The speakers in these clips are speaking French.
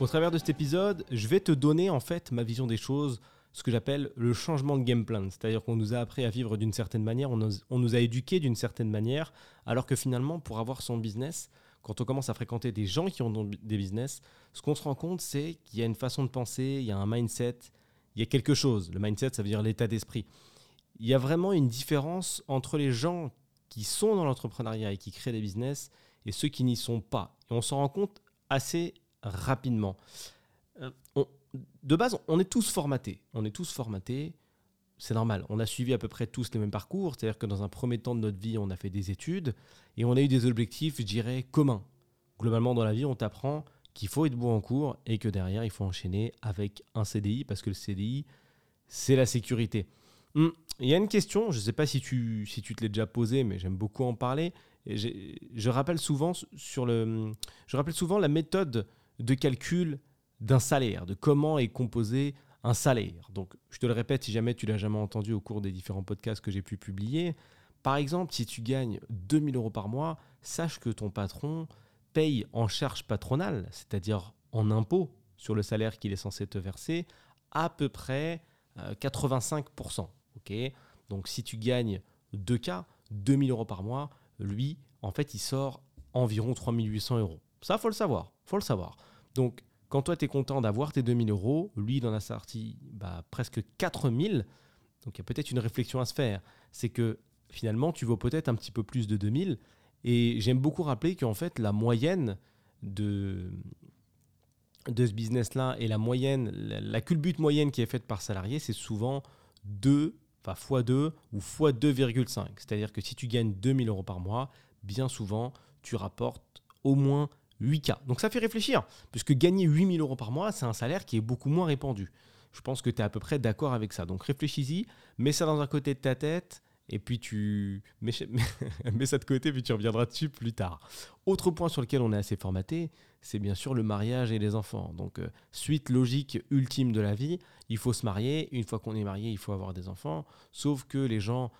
Au travers de cet épisode, je vais te donner en fait ma vision des choses, ce que j'appelle le changement de game plan. C'est-à-dire qu'on nous a appris à vivre d'une certaine manière, on on nous a éduqués d'une certaine manière, alors que finalement, pour avoir son business, quand on commence à fréquenter des gens qui ont des business, ce qu'on se rend compte, c'est qu'il y a une façon de penser, il y a un mindset, il y a quelque chose. Le mindset, ça veut dire l'état d'esprit. Il y a vraiment une différence entre les gens qui sont dans l'entrepreneuriat et qui créent des business et ceux qui n'y sont pas. Et on s'en rend compte assez rapidement. Euh, de base, on est tous formatés. On est tous formatés. C'est normal. On a suivi à peu près tous les mêmes parcours. C'est-à-dire que dans un premier temps de notre vie, on a fait des études et on a eu des objectifs, je dirais, communs. Globalement, dans la vie, on t'apprend qu'il faut être bon en cours et que derrière, il faut enchaîner avec un CDI parce que le CDI, c'est la sécurité. Hum, il y a une question, je ne sais pas si tu, si tu te l'es déjà posée, mais j'aime beaucoup en parler. je, rappelle souvent sur le, je rappelle souvent la méthode de calcul d'un salaire, de comment est composé un salaire. Donc, je te le répète si jamais tu l'as jamais entendu au cours des différents podcasts que j'ai pu publier. Par exemple, si tu gagnes 2000 euros par mois, sache que ton patron paye en charge patronale, c'est-à-dire en impôt sur le salaire qu'il est censé te verser, à peu près 85%. Euh, ok? Donc si tu gagnes 2K, 2000 euros par mois, lui, en fait, il sort environ 3800 euros. Ça, faut le savoir. faut le savoir. Donc, quand toi, tu es content d'avoir tes 2000 euros, lui, il en a sorti bah, presque 4000. Donc, il y a peut-être une réflexion à se faire. C'est que finalement, tu vaux peut-être un petit peu plus de 2000. Et j'aime beaucoup rappeler qu'en fait, la moyenne de, de ce business-là et la moyenne, la, culbute moyenne qui est faite par salarié, c'est souvent 2, enfin x2 ou x2,5. C'est-à-dire que si tu gagnes 2000 euros par mois, bien souvent, tu rapportes au moins 8K. Donc ça fait réfléchir, puisque gagner 8000 euros par mois, c'est un salaire qui est beaucoup moins répandu. Je pense que tu es à peu près d'accord avec ça. Donc réfléchis-y, mets ça dans un côté de ta tête et puis tu mets, ça de côté, puis tu reviendras dessus plus tard. Autre point sur lequel on est assez formaté, c'est bien sûr le mariage et les enfants. Donc, euh, suite logique ultime de la vie, il faut se marier. Une fois qu'on est marié, il faut avoir des enfants. Sauf que les gens,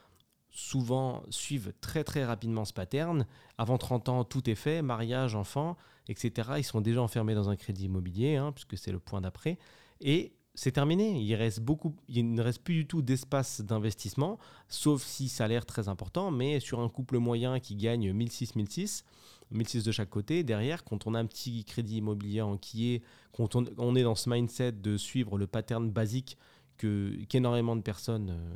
souvent, suivent très très rapidement ce pattern. Avant 30 ans, tout est fait, mariage, enfants, etc. Ils sont déjà enfermés dans un crédit immobilier, hein, puisque c'est le point d'après. Et c'est terminé. Il, reste beaucoup, il ne reste plus du tout d'espace d'investissement, sauf si ça a l'air très important. Mais sur un couple moyen qui gagne 1006, 1006, 1006 de chaque côté, derrière, quand on a un petit crédit immobilier enquillé, quand on, est dans ce mindset de suivre le pattern basique que, qu'énormément de personnes euh,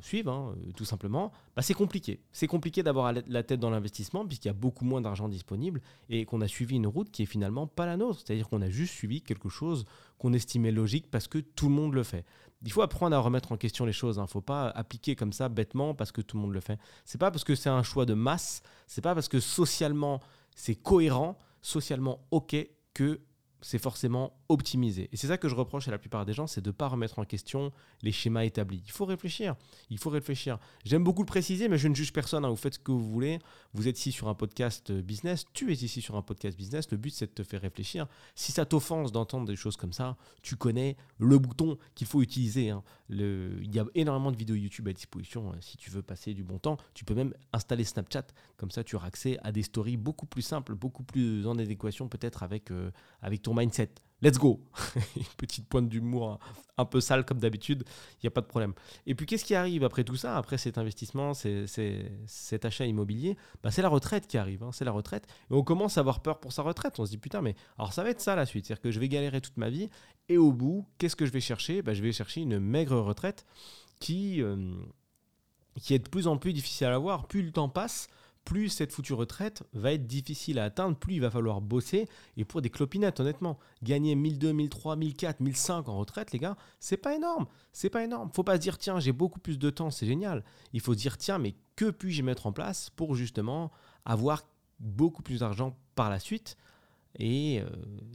suivent, hein, euh, tout simplement, bah, c'est compliqué. C'est compliqué d'avoir la tête dans l'investissement puisqu'il y a beaucoup moins d'argent disponible et qu'on a suivi une route qui est finalement pas la nôtre. C'est-à-dire qu'on a juste suivi quelque chose qu'on estimait logique parce que tout le monde le fait. Il faut apprendre à remettre en question les choses. Il hein. ne faut pas appliquer comme ça bêtement parce que tout le monde le fait. C'est pas parce que c'est un choix de masse, c'est pas parce que socialement c'est cohérent, socialement ok que c'est forcément optimisé. Et c'est ça que je reproche à la plupart des gens, c'est de ne pas remettre en question les schémas établis. Il faut réfléchir, il faut réfléchir. J'aime beaucoup le préciser, mais je ne juge personne, hein. vous faites ce que vous voulez. Vous êtes ici sur un podcast business, tu es ici sur un podcast business, le but c'est de te faire réfléchir. Si ça t'offense d'entendre des choses comme ça, tu connais le bouton qu'il faut utiliser. Hein. Il y a énormément de vidéos YouTube à disposition. Hein. Si tu veux passer du bon temps, tu peux même installer Snapchat, comme ça tu auras accès à des stories beaucoup plus simples, beaucoup plus en adéquation peut-être avec, euh, avec ton mindset. Let's go Une petite pointe d'humour un peu sale comme d'habitude, il n'y a pas de problème. Et puis qu'est-ce qui arrive après tout ça, après cet investissement, cet achat immobilier? Bah, C'est la retraite qui arrive, hein. c'est la retraite. Et on commence à avoir peur pour sa retraite, on se dit putain mais alors ça va être ça la suite, c'est-à-dire que je vais galérer toute ma vie et au bout, qu'est-ce que je vais chercher? Bah, Je vais chercher une maigre retraite qui, euh, qui est de plus en plus difficile à avoir, plus le temps passe, plus cette foutue retraite va être difficile à atteindre, plus il va falloir bosser. Et pour des clopinettes, honnêtement, gagner 1002, 1003, 1004, 1005 en retraite, les gars, c'est pas énorme. C'est pas énorme. Faut pas se dire, tiens, j'ai beaucoup plus de temps, c'est génial. Il faut se dire, tiens, mais que puis-je mettre en place pour justement avoir beaucoup plus d'argent par la suite et, euh,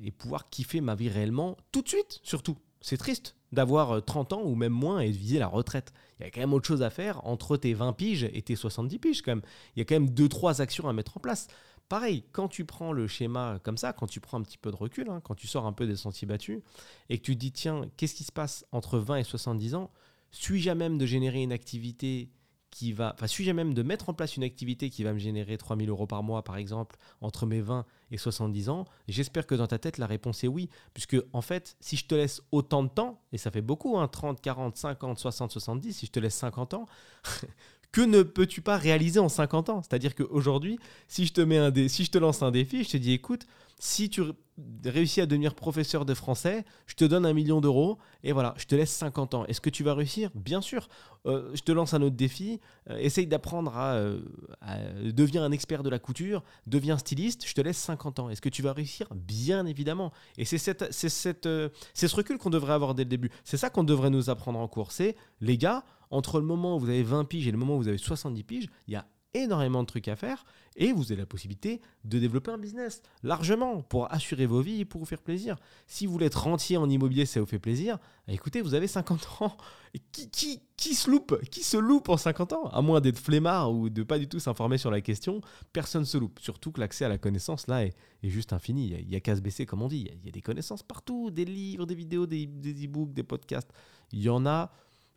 et pouvoir kiffer ma vie réellement tout de suite, surtout? C'est triste d'avoir 30 euh, ans ou même moins et de viser la retraite. Il y a quand même autre chose à faire entre tes 20 piges et tes 70 piges quand même. Il y a quand même 2-3 actions à mettre en place. Pareil, quand tu prends le schéma comme ça, quand tu prends un petit peu de recul, hein, quand tu sors un peu des sentiers battus, et que tu te dis, tiens, qu'est-ce qui se passe entre 20 et 70 ans? Suis-je à même de générer une activité qui va, enfin, suis-je même de mettre en place une activité qui va me générer 3000 euros par mois, par exemple, entre mes 20 et 70 ans J'espère que dans ta tête, la réponse est oui. Puisque, en fait, si je te laisse autant de temps, et ça fait beaucoup, hein, 30, 40, 50, 60, 70, si je te laisse 50 ans, que ne peux-tu pas réaliser en 50 ans? C'est-à-dire qu'aujourd'hui, si si je te lance un défi, je te dis écoute, si tu réussis à devenir professeur de français, je te donne un million d'euros et voilà, je te laisse 50 ans. Est-ce que tu vas réussir? Bien sûr. Euh, je te lance un autre défi. Euh, essaye d'apprendre à, euh, devenir un expert de la couture, deviens styliste, je te laisse 50 ans. Est-ce que tu vas réussir? Bien évidemment. Et c'est cette, c'est ce recul qu'on devrait avoir dès le début. C'est ça qu'on devrait nous apprendre en cours. C'est les gars, entre le moment où vous avez 20 piges et le moment où vous avez 70 piges, il y a énormément de trucs à faire et vous avez la possibilité de développer un business largement pour assurer vos vies et pour vous faire plaisir. Si vous voulez être rentier en immobilier, ça vous fait plaisir, bah, écoutez, vous avez 50 ans. Qui, qui, qui se loupe? Qui se loupe en 50 ans? À moins d'être flemmard ou de pas du tout s'informer sur la question, personne se loupe. Surtout que l'accès à la connaissance, là, est, juste infini. Il y a, qu'à se baisser, comme on dit. Il y, a, des connaissances partout, des livres, des vidéos, des e-books, des podcasts. Il y en a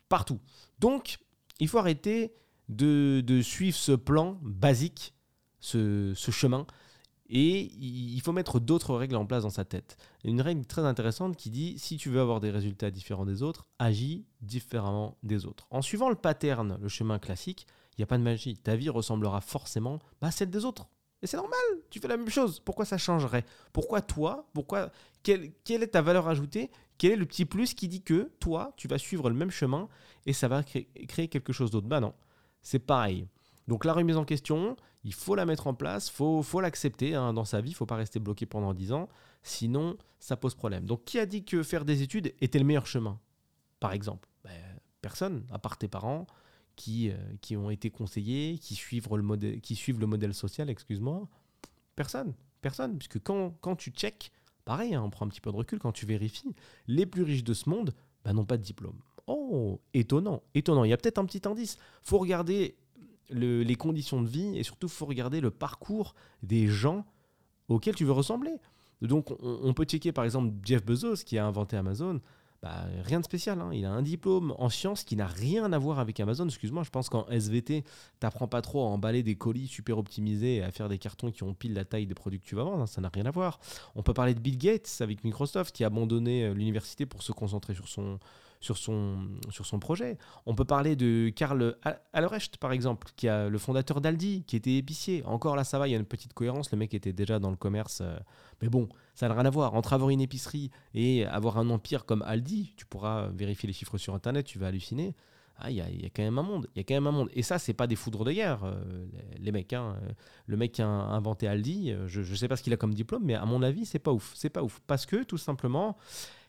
partout. Donc, il faut arrêter de, suivre ce plan basique, ce, chemin. Et il faut mettre d'autres règles en place dans sa tête. Une règle très intéressante qui dit si tu veux avoir des résultats différents des autres, agis différemment des autres. En suivant le pattern, le chemin classique, il n'y a pas de magie. Ta vie ressemblera forcément à celle des autres. Et c'est normal, tu fais la même chose. Pourquoi ça changerait? Pourquoi toi Pourquoi quelle, est ta valeur ajoutée? Quel est le petit plus qui dit que toi, tu vas suivre le même chemin et ça va créer, quelque chose d'autre? Bah non c'est pareil. Donc la remise en question, il faut la mettre en place, il faut, faut l'accepter hein, dans sa vie, il ne faut pas rester bloqué pendant 10 ans, sinon ça pose problème. Donc qui a dit que faire des études était le meilleur chemin? Par exemple, ben, personne, à part tes parents, qui, euh, qui ont été conseillés, qui suivent le modèle, qui suivent le modèle social, excuse-moi. Personne, personne, puisque quand, quand tu check, pareil, hein, on prend un petit peu de recul, quand tu vérifies, les plus riches de ce monde ben, n'ont pas de diplôme. Oh, étonnant, étonnant. Il y a peut-être un petit indice. faut regarder les conditions de vie et surtout, faut regarder le parcours des gens auxquels tu veux ressembler. Donc, on, peut checker par exemple Jeff Bezos qui a inventé Amazon. Bah, rien de spécial. Hein. Il a un diplôme en sciences qui n'a rien à voir avec Amazon. Excuse-moi, je pense qu'en SVT, t'apprends pas trop à emballer des colis super optimisés et à faire des cartons qui ont pile la taille des produits que tu vas vendre. Hein. Ça n'a rien à voir. On peut parler de Bill Gates avec Microsoft qui a abandonné euh, l'université pour se concentrer sur son, sur son, sur son projet. On peut parler de Karl Albrecht, par exemple, qui a le fondateur d'Aldi, qui était épicier. Encore là, ça va, il y a une petite cohérence. Le mec était déjà dans le commerce. Euh, mais bon, ça n'a rien à voir. Entre avoir une épicerie et avoir un empire comme Aldi, tu pourras vérifier les chiffres sur Internet, tu vas halluciner. Ah, il y, a, quand même un monde. Il y a quand même un monde. Et ça, c'est pas des foudres de guerre, euh, les, mecs. Hein. Le mec qui a inventé Aldi, euh, je ne sais pas ce qu'il a comme diplôme, mais à mon avis, c'est pas ouf. C'est pas ouf. Parce que, tout simplement,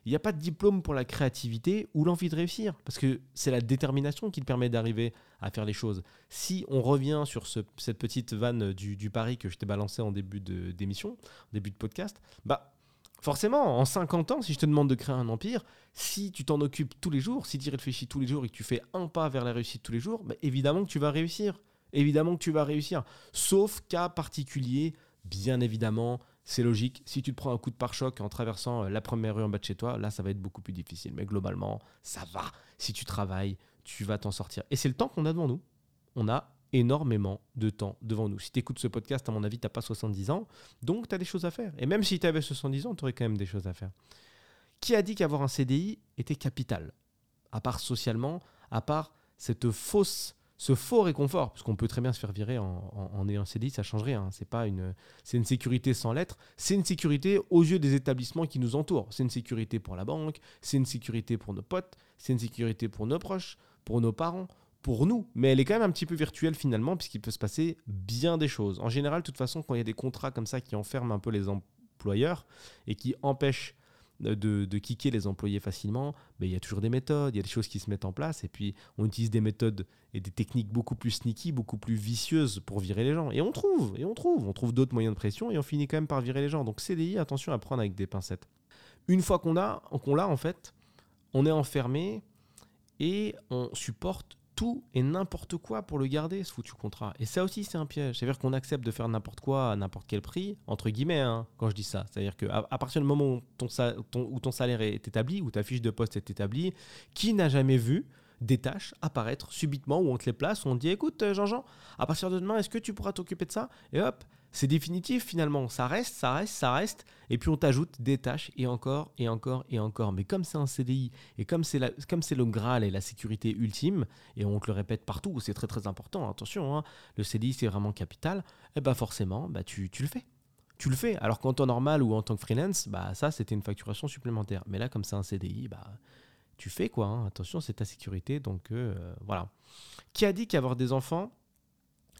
il n'y a pas de diplôme pour la créativité ou l'envie de réussir, parce que c'est la détermination qui te permet d'arriver à faire les choses. Si on revient sur cette petite vanne du, pari que je t'ai balancé en début d'émission, en début de podcast, bah forcément, en 50 ans, si je te demande de créer un empire, si tu t'en occupes tous les jours, si tu y réfléchis tous les jours et que tu fais un pas vers la réussite tous les jours, bah, évidemment que tu vas réussir. Évidemment que tu vas réussir. Sauf cas particulier, bien évidemment, c'est logique. Si tu te prends un coup de pare-choc en traversant euh, la première rue en bas de chez toi, là, ça va être beaucoup plus difficile. Mais globalement, ça va. Si tu travailles, tu vas t'en sortir. Et c'est le temps qu'on a devant nous. On a énormément de temps devant nous. Si tu écoutes ce podcast, à mon avis, tu n'as pas 70 ans, donc tu as des choses à faire. Et même si tu avais 70 ans, tu aurais quand même des choses à faire. Qui a dit qu'avoir un CDI était capital? À part socialement, à part cette fausse ce faux réconfort, parce qu'on peut très bien se faire virer en, ayant CDI, ça change rien. C'est pas une, c'est une sécurité sans lettres. C'est une sécurité aux yeux des établissements qui nous entourent. C'est une sécurité pour la banque, c'est une sécurité pour nos potes, c'est une sécurité pour nos proches, pour nos parents, pour nous. Mais elle est quand même un petit peu virtuelle finalement, puisqu'il peut se passer bien des choses. En général, de toute façon, quand il y a des contrats comme ça qui enferment un peu les employeurs et qui empêchent de, de kicker les employés facilement, mais il y a toujours des méthodes, il y a des choses qui se mettent en place, et puis on utilise des méthodes et des techniques beaucoup plus sneaky, beaucoup plus vicieuses pour virer les gens. Et on trouve, et on trouve, on trouve d'autres moyens de pression, et on finit quand même par virer les gens. Donc CDI, attention à prendre avec des pincettes. Une fois qu'on a, qu'on l'a en fait, on est enfermé et on supporte tout et n'importe quoi pour le garder, ce foutu contrat. Et ça aussi, c'est un piège. C'est-à-dire qu'on accepte de faire n'importe quoi à n'importe quel prix, entre guillemets, hein, quand je dis ça. C'est-à-dire qu'à à partir du moment où ton, salaire est établi, où ta fiche de poste est établie, qui n'a jamais vu des tâches apparaître subitement où on te les place, où on te dit écoute euh, Jean-Jean, à partir de demain, est-ce que tu pourras t'occuper de ça? Et hop, c'est définitif finalement, ça reste, ça reste, ça reste, et puis on t'ajoute des tâches et encore et encore et encore. Mais comme c'est un CDI et comme c'est le Graal et la sécurité ultime, et on te le répète partout, c'est très très important, attention, hein, le CDI c'est vraiment capital, et eh bah ben, forcément, bah tu, le fais tu le fais. Alors qu'en temps normal ou en tant que freelance, bah ça c'était une facturation supplémentaire. Mais là, comme c'est un CDI, bah tu fais quoi. Hein. Attention, c'est ta sécurité. Donc euh, voilà. Qui a dit qu'avoir des enfants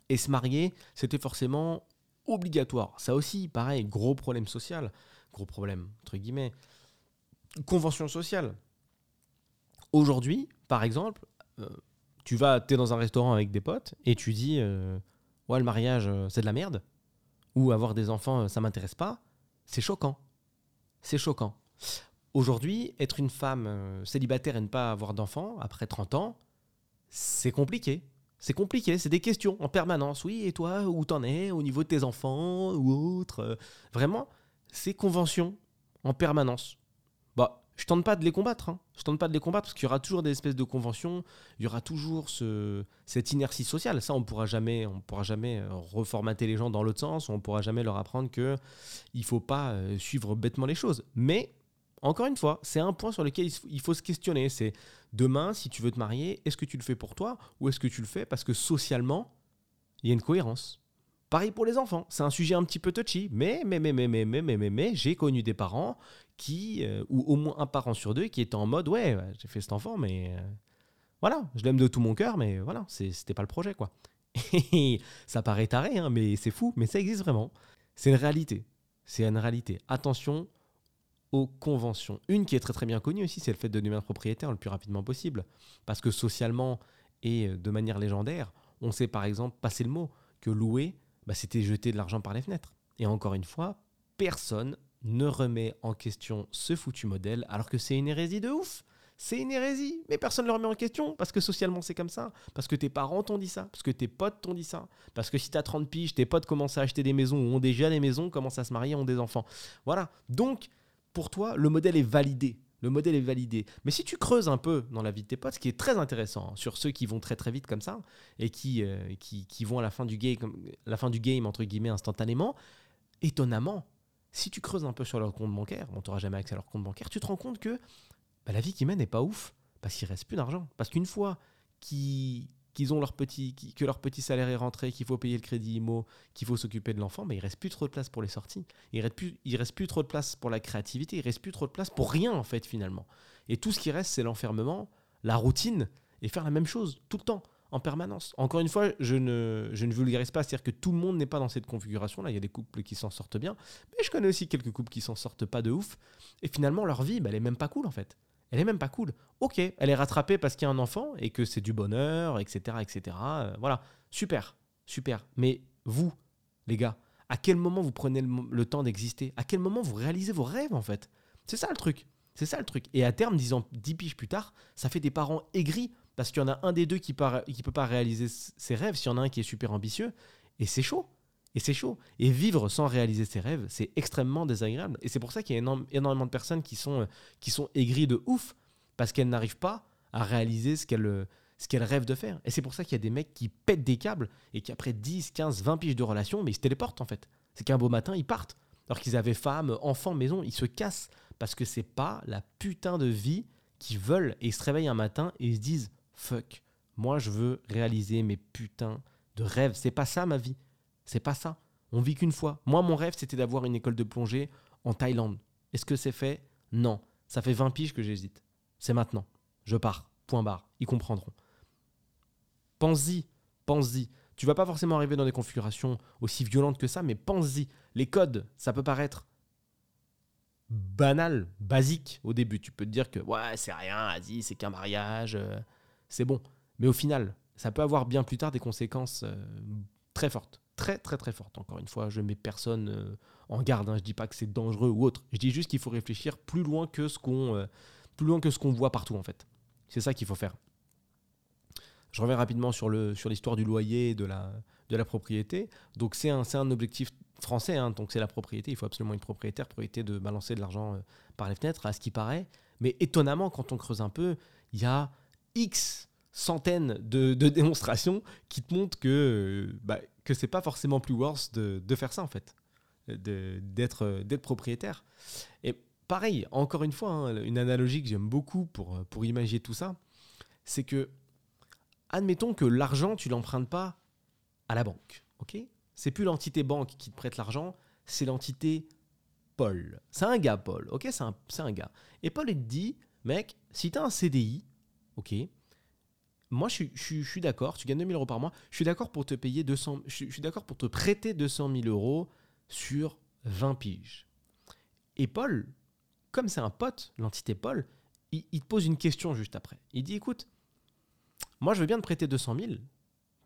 et se marier, c'était forcément obligatoire Ça aussi, pareil, gros problème social. Gros problème, entre guillemets. Convention sociale. Aujourd'hui, par exemple, euh, tu vas, es dans un restaurant avec des potes et tu dis euh, Ouais, le mariage, c'est de la merde. Ou avoir des enfants, ça m'intéresse pas. C'est choquant. C'est choquant. Aujourd'hui, être une femme euh, célibataire et ne pas avoir d'enfants après 30 ans, c'est compliqué. C'est compliqué, c'est des questions en permanence. Oui, et toi, où t'en es au niveau de tes enfants ou autre euh, Vraiment, c'est convention en permanence. Bah, je tente pas de les combattre. Hein. Je tente pas de les combattre parce qu'il y aura toujours des espèces de conventions. Il y aura toujours ce, cette inertie sociale. Ça, on pourra jamais, on pourra jamais euh, reformater les gens dans l'autre sens. On pourra jamais leur apprendre que il faut pas suivre bêtement les choses. Mais encore une fois, c'est un point sur lequel il faut se questionner. C'est demain, si tu veux te marier, est-ce que tu le fais pour toi ou est-ce que tu le fais parce que socialement, il y a une cohérence? Pareil pour les enfants, c'est un sujet un petit peu touchy, mais, mais, mais, mais, mais, mais, mais, mais, mais j'ai connu des parents qui, euh, ou au moins un parent sur deux, qui étaient en mode Ouais, j'ai fait cet enfant, mais euh, voilà, je l'aime de tout mon cœur, mais voilà, c'était pas le projet, quoi. ça paraît taré, hein, mais c'est fou, mais ça existe vraiment. C'est une réalité. C'est une réalité. Attention, aux conventions. Une qui est très très bien connue aussi, c'est le fait de devenir propriétaire le plus rapidement possible. Parce que socialement et de manière légendaire, on sait par exemple passer le mot que louer, bah, c'était jeter de l'argent par les fenêtres. Et encore une fois, personne ne remet en question ce foutu modèle alors que c'est une hérésie de ouf. C'est une hérésie, mais personne ne le remet en question parce que socialement c'est comme ça, parce que tes parents t'ont dit ça, parce que tes potes t'ont dit ça, parce que si t'as 30 piges, tes potes commencent à acheter des maisons ou ont déjà des maisons, commencent à se marier, ont des enfants. Voilà. Donc, pour toi, le modèle est validé. Le modèle est validé. Mais si tu creuses un peu dans la vie de tes potes, ce qui est très intéressant hein, sur ceux qui vont très très vite comme ça et qui, euh, qui, vont à la fin, du game, la fin du game, entre guillemets, instantanément, étonnamment, si tu creuses un peu sur leur compte bancaire, on n'aura jamais accès à leur compte bancaire, tu te rends compte que bah, la vie qu'ils mènent n'est pas ouf parce qu'il reste plus d'argent. Parce qu'une fois qu'ils qu'ils ont leur petit, que leur petit salaire est rentré, qu'il faut payer le crédit IMO, qu'il faut s'occuper de l'enfant, mais il reste plus trop de place pour les sorties. Il reste plus, il reste plus trop de place pour la créativité. Il reste plus trop de place pour rien en fait finalement. Et tout ce qui reste, c'est l'enfermement, la routine et faire la même chose tout le temps, en permanence. Encore une fois, je ne, je ne vulgarise pas, c'est-à-dire que tout le monde n'est pas dans cette configuration-là. Il y a des couples qui s'en sortent bien, mais je connais aussi quelques couples qui s'en sortent pas de ouf. Et finalement, leur vie, bah, elle est même pas cool en fait elle est même pas cool. Ok, elle est rattrapée parce qu'il y a un enfant et que c'est du bonheur, etc. etc. Euh, voilà, super, super. Mais vous, les gars, à quel moment vous prenez le, temps d'exister? À quel moment vous réalisez vos rêves en fait? C'est ça le truc. C'est ça le truc. Et à terme, disons 10 piges plus tard, ça fait des parents aigris parce qu'il y en a un des deux qui ne peut pas réaliser ses rêves, s'il y en a un qui est super ambitieux, et c'est chaud. Et c'est chaud. Et vivre sans réaliser ses rêves, c'est extrêmement désagréable. Et c'est pour ça qu'il y a énormément de personnes qui sont, euh, qui sont aigries de ouf, parce qu'elles n'arrivent pas à réaliser ce qu'elles ce qu'elles rêvent de faire. Et c'est pour ça qu'il y a des mecs qui pètent des câbles et qui après 10, 15, 20 piges de relation, mais ils se téléportent en fait. C'est qu'un beau matin, ils partent. Alors qu'ils avaient femme, enfant, maison, ils se cassent parce que c'est pas la putain de vie qu'ils veulent. Et ils se réveillent un matin et ils se disent fuck, moi je veux réaliser mes putains de rêves. C'est pas ça ma vie. C'est pas ça. On vit qu'une fois. Moi, mon rêve, c'était d'avoir une école de plongée en Thaïlande. Est-ce que c'est fait? Non. Ça fait 20 piges que j'hésite. C'est maintenant. Je pars. Point barre. Ils comprendront. Pense-y. Pense-y. Tu vas pas forcément arriver dans des configurations aussi violentes que ça, mais pense-y. Les codes, ça peut paraître banal, basique au début. Tu peux te dire que ouais, c'est rien, vas-y, c'est qu'un mariage, euh, c'est bon. Mais au final, ça peut avoir bien plus tard des conséquences euh, très fortes très très très forte. Encore une fois, je mets personne euh, en garde. Hein. Je dis pas que c'est dangereux ou autre. Je dis juste qu'il faut réfléchir plus loin que ce qu'on euh, plus loin que ce qu'on voit partout en fait. C'est ça qu'il faut faire. Je reviens rapidement sur le sur l'histoire du loyer de la de la propriété. Donc c'est un un objectif français. Hein. Donc c'est la propriété. Il faut absolument une propriétaire pour éviter de balancer de l'argent euh, par les fenêtres, à ce qui paraît. Mais étonnamment, quand on creuse un peu, il y a X centaines de, démonstrations qui te montrent que, bah, que c'est pas forcément plus worse de, de faire ça en fait, d'être propriétaire. Et pareil, encore une fois, hein, une analogie que j'aime beaucoup pour, pour imaginer tout ça, c'est que, admettons que l'argent, tu l'empruntes pas à la banque, ok? C'est plus l'entité banque qui te prête l'argent, c'est l'entité Paul. C'est un gars, Paul, ok? C'est un, un, gars. Et Paul, il te dit, mec, si tu as un CDI, ok moi, je, suis d'accord, tu gagnes 2000 euros par mois, je suis d'accord pour te payer 200, je, suis d'accord pour te prêter 200 000 euros sur 20 piges. Et Paul, comme c'est un pote, l'entité Paul, il, te pose une question juste après. Il dit, écoute, moi, je veux bien te prêter 200 000,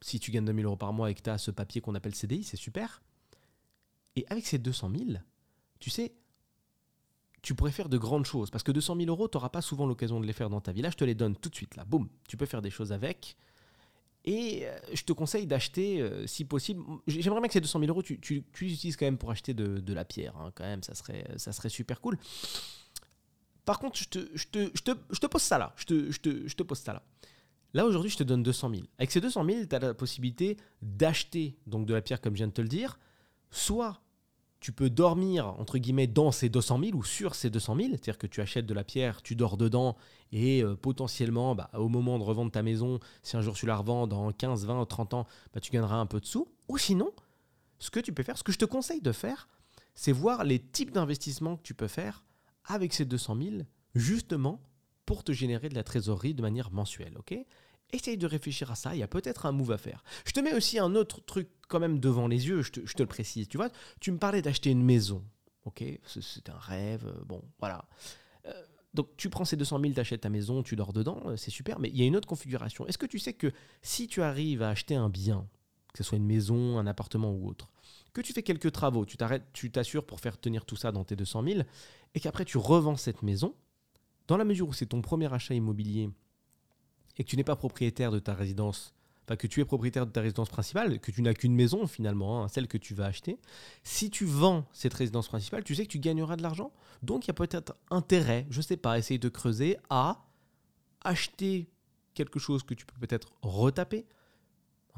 si tu gagnes 2000 euros par mois et que tu as ce papier qu'on appelle CDI, c'est super. Et avec ces 200 000, tu sais, tu pourrais faire de grandes choses. Parce que 200 000 euros, tu n'auras pas souvent l'occasion de les faire dans ta vie. Là, je te les donne tout de suite. Là, boum, tu peux faire des choses avec. Et euh, je te conseille d'acheter, euh, si possible, j'aimerais bien que ces 200 000 euros, tu, les utilises quand même pour acheter de, la pierre. Hein, quand même, ça serait, ça serait super cool. Par contre, je te, je te, je te, je te pose ça là. Je te, je, te, je te pose ça là. Là, aujourd'hui, je te donne 200 000. Avec ces 200 000, tu as la possibilité d'acheter donc de la pierre, comme je viens de te le dire, soit tu peux dormir, entre guillemets, dans ces 200 000 ou sur ces 200 000. C'est-à-dire que tu achètes de la pierre, tu dors dedans et euh, potentiellement, bah, au moment de revendre ta maison, si un jour tu la revends dans 15, 20, 30 ans, bah, tu gagneras un peu de sous. Ou sinon, ce que tu peux faire, ce que je te conseille de faire, c'est voir les types d'investissements que tu peux faire avec ces 200 000, justement pour te générer de la trésorerie de manière mensuelle. ok? Essaye de réfléchir à ça, il y a peut-être un move à faire. Je te mets aussi un autre truc quand même devant les yeux, je te, le précise. Tu vois, tu me parlais d'acheter une maison. Ok, c'est un rêve, euh, bon, voilà. Euh, donc tu prends ces 200 000, tu achètes ta maison, tu dors dedans, euh, c'est super, mais il y a une autre configuration. Est-ce que tu sais que si tu arrives à acheter un bien, que ce soit une maison, un appartement ou autre, que tu fais quelques travaux, tu t'arrêtes, tu t'assures pour faire tenir tout ça dans tes 200 000, et qu'après tu revends cette maison, dans la mesure où c'est ton premier achat immobilier et que tu n'es pas propriétaire de ta résidence, enfin que tu es propriétaire de ta résidence principale, que tu n'as qu'une maison finalement, hein, celle que tu vas acheter, si tu vends cette résidence principale, tu sais que tu gagneras de l'argent. Donc il y a peut-être intérêt, je ne sais pas, essayer de creuser à acheter quelque chose que tu peux peut-être retaper,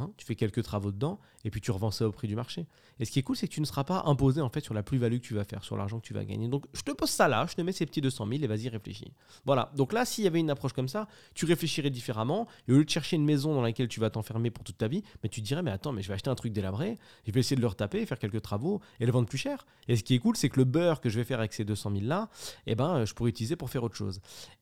Hein, tu fais quelques travaux dedans et puis tu revends ça au prix du marché. Et ce qui est cool, c'est que tu ne seras pas imposé en fait sur la plus-value que tu vas faire, sur l'argent que tu vas gagner. Donc je te pose ça là, je te mets ces petits 200 000 et vas-y réfléchis. Voilà. Donc là, s'il y avait une approche comme ça, tu réfléchirais différemment. Et au lieu de chercher une maison dans laquelle tu vas t'enfermer pour toute ta vie, mais tu te dirais mais attends, mais je vais acheter un truc délabré, je vais essayer de le retaper, faire quelques travaux et le vendre plus cher. Et ce qui est cool, c'est que le beurre que je vais faire avec ces 200 000 là, eh ben, je pourrais utiliser pour faire autre chose.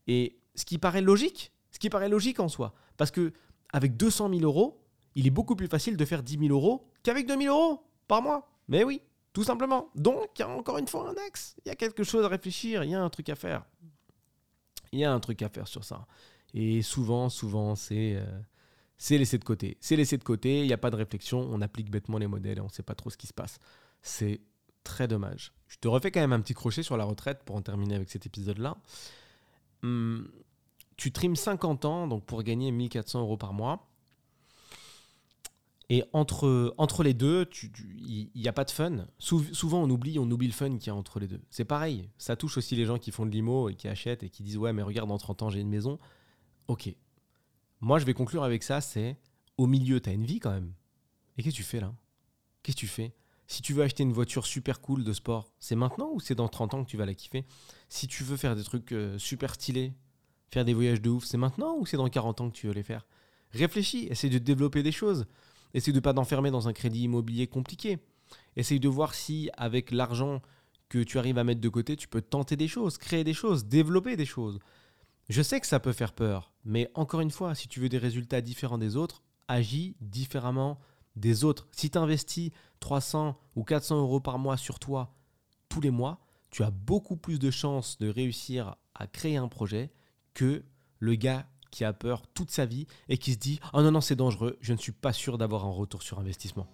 Et ce qui paraît logique, ce qui paraît logique en soi, parce que avec 200 000 euros, il est beaucoup plus facile de faire 10 000 euros qu'avec 2 000 euros par mois. Mais oui, tout simplement. Donc, il y a encore une fois un axe. Il y a quelque chose à réfléchir, il y a un truc à faire. Il y a un truc à faire sur ça. Et souvent, souvent, c'est euh, laissé de côté. C'est laissé de côté, il n'y a pas de réflexion, on applique bêtement les modèles et on ne sait pas trop ce qui se passe. C'est très dommage. Je te refais quand même un petit crochet sur la retraite pour en terminer avec cet épisode-là. Hum, tu trimes 50 ans donc pour gagner 1400 euros par mois. Et entre, entre les deux, il n'y a pas de fun. souvent, on oublie, on oublie le fun qu'il y a entre les deux. C'est pareil, ça touche aussi les gens qui font de l'IMO et qui achètent et qui disent Ouais, mais regarde, dans 30 ans, j'ai une maison. Ok. Moi, je vais conclure avec ça c'est au milieu, tu as une vie quand même. Et qu'est-ce que tu fais là? Qu'est-ce que tu fais? Si tu veux acheter une voiture super cool de sport, c'est maintenant ou c'est dans 30 ans que tu vas la kiffer? Si tu veux faire des trucs euh, super stylés, faire des voyages de ouf, c'est maintenant ou c'est dans 40 ans que tu veux les faire? Réfléchis, essaie de développer des choses. Essaye de ne pas t'enfermer dans un crédit immobilier compliqué. Essaye de voir si, avec l'argent que tu arrives à mettre de côté, tu peux tenter des choses, créer des choses, développer des choses. Je sais que ça peut faire peur, mais encore une fois, si tu veux des résultats différents des autres, agis différemment des autres. Si tu investis 300 ou 400 euros par mois sur toi tous les mois, tu as beaucoup plus de chances de réussir à créer un projet que le gars qui a peur toute sa vie et qui se dit Oh non, non, c'est dangereux, je ne suis pas sûr d'avoir un retour sur investissement.